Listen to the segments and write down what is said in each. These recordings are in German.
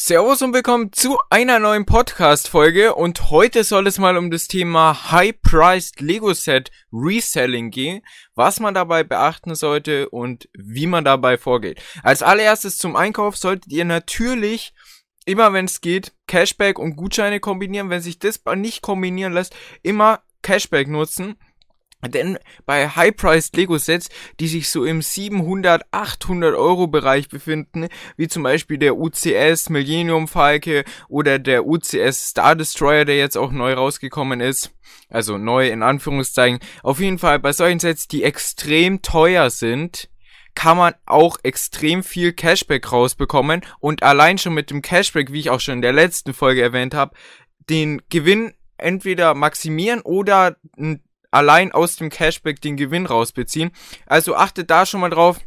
Servus und willkommen zu einer neuen Podcast-Folge und heute soll es mal um das Thema High-Priced Lego Set Reselling gehen, was man dabei beachten sollte und wie man dabei vorgeht. Als allererstes zum Einkauf solltet ihr natürlich immer, wenn es geht, Cashback und Gutscheine kombinieren. Wenn sich das nicht kombinieren lässt, immer Cashback nutzen denn bei High-Priced Lego-Sets, die sich so im 700, 800 Euro Bereich befinden, wie zum Beispiel der UCS Millennium Falke oder der UCS Star Destroyer, der jetzt auch neu rausgekommen ist, also neu in Anführungszeichen, auf jeden Fall bei solchen Sets, die extrem teuer sind, kann man auch extrem viel Cashback rausbekommen. Und allein schon mit dem Cashback, wie ich auch schon in der letzten Folge erwähnt habe, den Gewinn entweder maximieren oder ein allein aus dem Cashback den Gewinn rausbeziehen. Also achtet da schon mal drauf,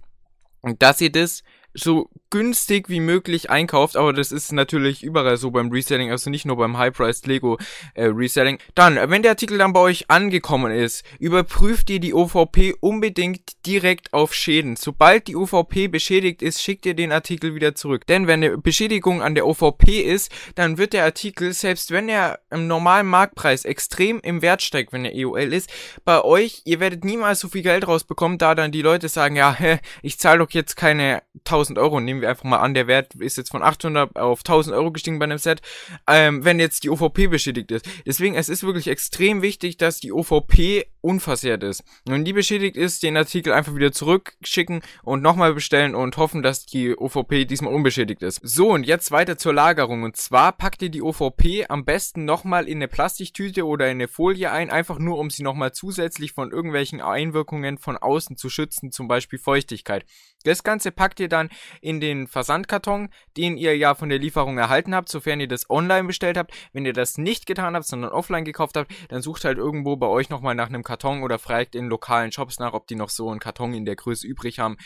dass ihr das so günstig wie möglich einkauft, aber das ist natürlich überall so beim Reselling, also nicht nur beim High-Priced Lego äh, Reselling. Dann, wenn der Artikel dann bei euch angekommen ist, überprüft ihr die OVP unbedingt direkt auf Schäden. Sobald die OVP beschädigt ist, schickt ihr den Artikel wieder zurück. Denn wenn eine Beschädigung an der OVP ist, dann wird der Artikel, selbst wenn er im normalen Marktpreis extrem im Wert steigt, wenn er EOL ist, bei euch, ihr werdet niemals so viel Geld rausbekommen, da dann die Leute sagen, ja, ich zahle doch jetzt keine 1000 Euro, nehmen wir einfach mal an, der Wert ist jetzt von 800 auf 1000 Euro gestiegen bei einem Set, ähm, wenn jetzt die OVP beschädigt ist. Deswegen, es ist wirklich extrem wichtig, dass die OVP unversehrt ist. Wenn die beschädigt ist, den Artikel einfach wieder zurückschicken und nochmal bestellen und hoffen, dass die OVP diesmal unbeschädigt ist. So, und jetzt weiter zur Lagerung. Und zwar packt ihr die OVP am besten nochmal in eine Plastiktüte oder in eine Folie ein, einfach nur um sie nochmal zusätzlich von irgendwelchen Einwirkungen von außen zu schützen, zum Beispiel Feuchtigkeit. Das Ganze packt ihr dann in den Versandkarton, den ihr ja von der Lieferung erhalten habt, sofern ihr das online bestellt habt. Wenn ihr das nicht getan habt, sondern offline gekauft habt, dann sucht halt irgendwo bei euch nochmal nach einem Karton oder fragt in lokalen Shops nach, ob die noch so einen Karton in der Größe übrig haben.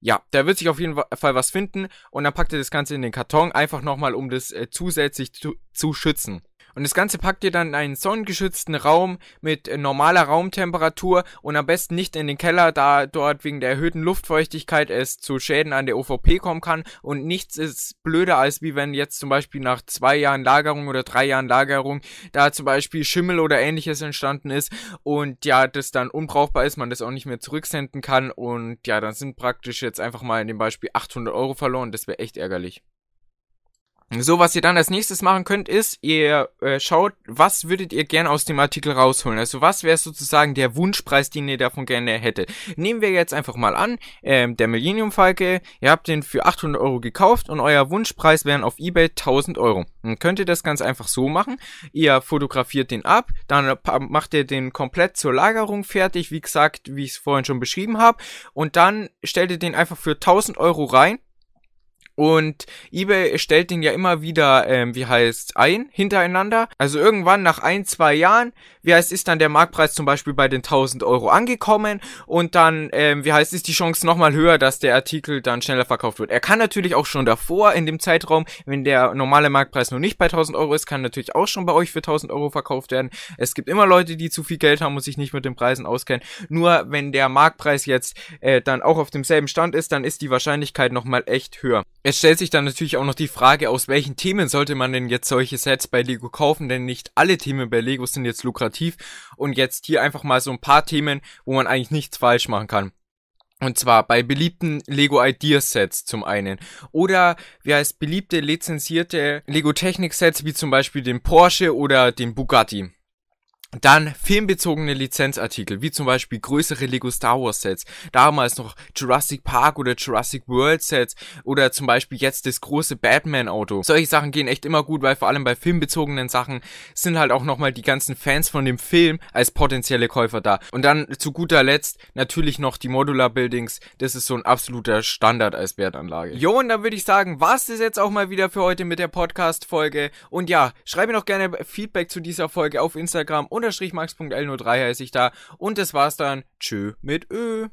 Ja, da wird sich auf jeden Fall was finden und dann packt ihr das Ganze in den Karton, einfach nochmal, um das äh, zusätzlich zu, zu schützen. Und das Ganze packt ihr dann in einen sonnengeschützten Raum mit äh, normaler Raumtemperatur und am besten nicht in den Keller, da dort wegen der erhöhten Luftfeuchtigkeit es zu Schäden an der OVP kommen kann. Und nichts ist blöder, als wie wenn jetzt zum Beispiel nach zwei Jahren Lagerung oder drei Jahren Lagerung da zum Beispiel Schimmel oder ähnliches entstanden ist und ja, das dann unbrauchbar ist, man das auch nicht mehr zurücksenden kann und ja, dann sind praktisch jetzt einfach mal in dem Beispiel 800 Euro verloren. Das wäre echt ärgerlich. So, was ihr dann als nächstes machen könnt, ist, ihr äh, schaut, was würdet ihr gerne aus dem Artikel rausholen? Also was wäre sozusagen der Wunschpreis, den ihr davon gerne hättet? Nehmen wir jetzt einfach mal an, ähm, der Millennium Falke, ihr habt den für 800 Euro gekauft und euer Wunschpreis wären auf Ebay 1000 Euro. Dann könnt ihr das ganz einfach so machen. Ihr fotografiert den ab, dann macht ihr den komplett zur Lagerung fertig, wie gesagt, wie ich es vorhin schon beschrieben habe, und dann stellt ihr den einfach für 1000 Euro rein und eBay stellt den ja immer wieder, ähm, wie heißt, ein, hintereinander. Also irgendwann nach ein, zwei Jahren, wie heißt, ist dann der Marktpreis zum Beispiel bei den 1000 Euro angekommen. Und dann, ähm, wie heißt, ist die Chance nochmal höher, dass der Artikel dann schneller verkauft wird. Er kann natürlich auch schon davor, in dem Zeitraum, wenn der normale Marktpreis noch nicht bei 1000 Euro ist, kann natürlich auch schon bei euch für 1000 Euro verkauft werden. Es gibt immer Leute, die zu viel Geld haben und sich nicht mit den Preisen auskennen. Nur wenn der Marktpreis jetzt äh, dann auch auf demselben Stand ist, dann ist die Wahrscheinlichkeit nochmal echt höher. Es stellt sich dann natürlich auch noch die Frage, aus welchen Themen sollte man denn jetzt solche Sets bei Lego kaufen, denn nicht alle Themen bei Lego sind jetzt lukrativ und jetzt hier einfach mal so ein paar Themen, wo man eigentlich nichts falsch machen kann. Und zwar bei beliebten Lego Ideas Sets zum einen. Oder wie heißt beliebte lizenzierte Lego Technik Sets wie zum Beispiel den Porsche oder den Bugatti. Dann filmbezogene Lizenzartikel, wie zum Beispiel größere Lego Star Wars Sets, damals noch Jurassic Park oder Jurassic World Sets oder zum Beispiel jetzt das große Batman Auto. Solche Sachen gehen echt immer gut, weil vor allem bei filmbezogenen Sachen sind halt auch nochmal die ganzen Fans von dem Film als potenzielle Käufer da. Und dann zu guter Letzt natürlich noch die Modular Buildings, das ist so ein absoluter Standard als Wertanlage. Jo, und dann würde ich sagen, war's das jetzt auch mal wieder für heute mit der Podcast Folge. Und ja, schreibe mir noch gerne Feedback zu dieser Folge auf Instagram unterstrich max.l03 heiße ich da. Und das war's dann. Tschö mit Ö.